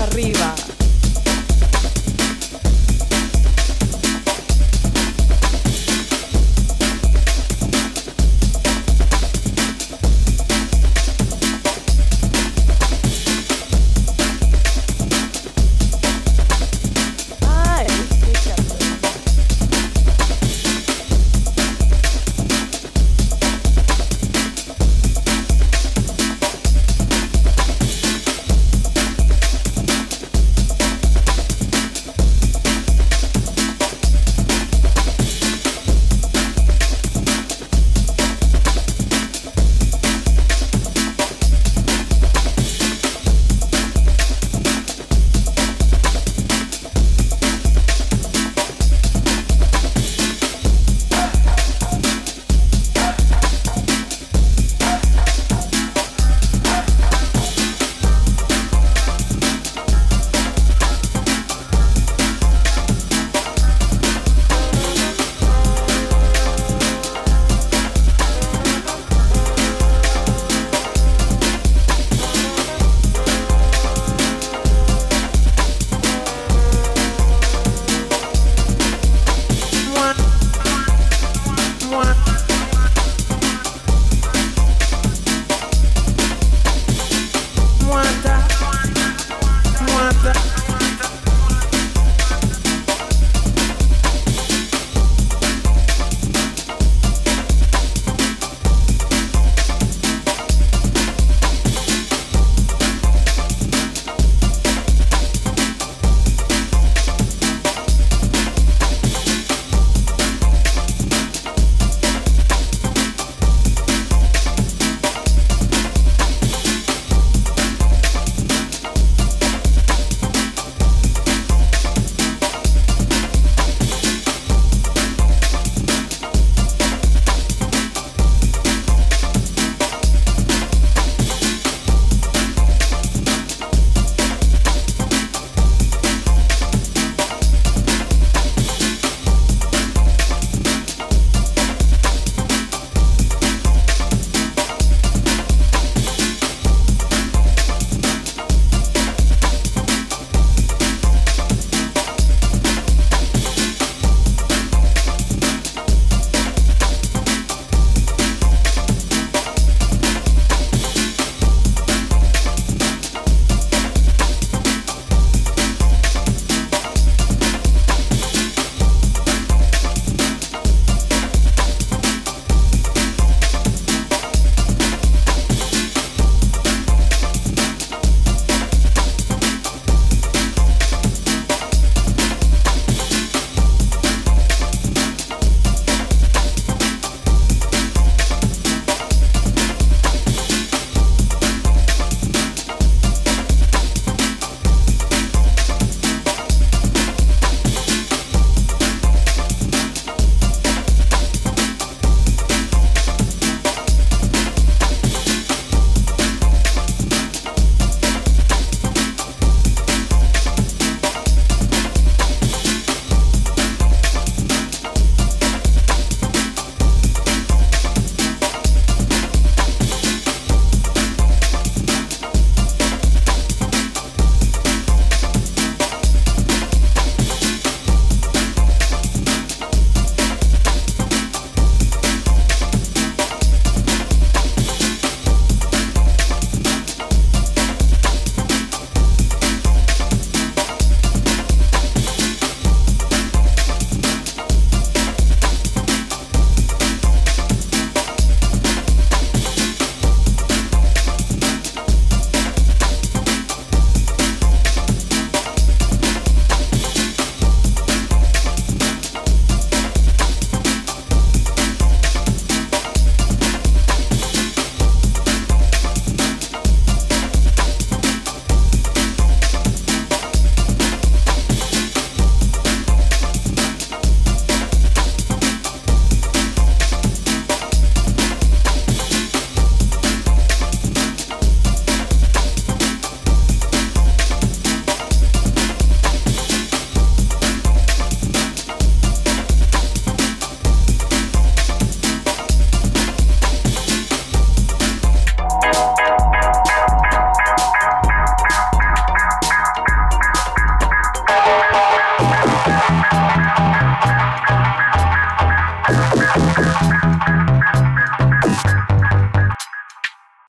arriba.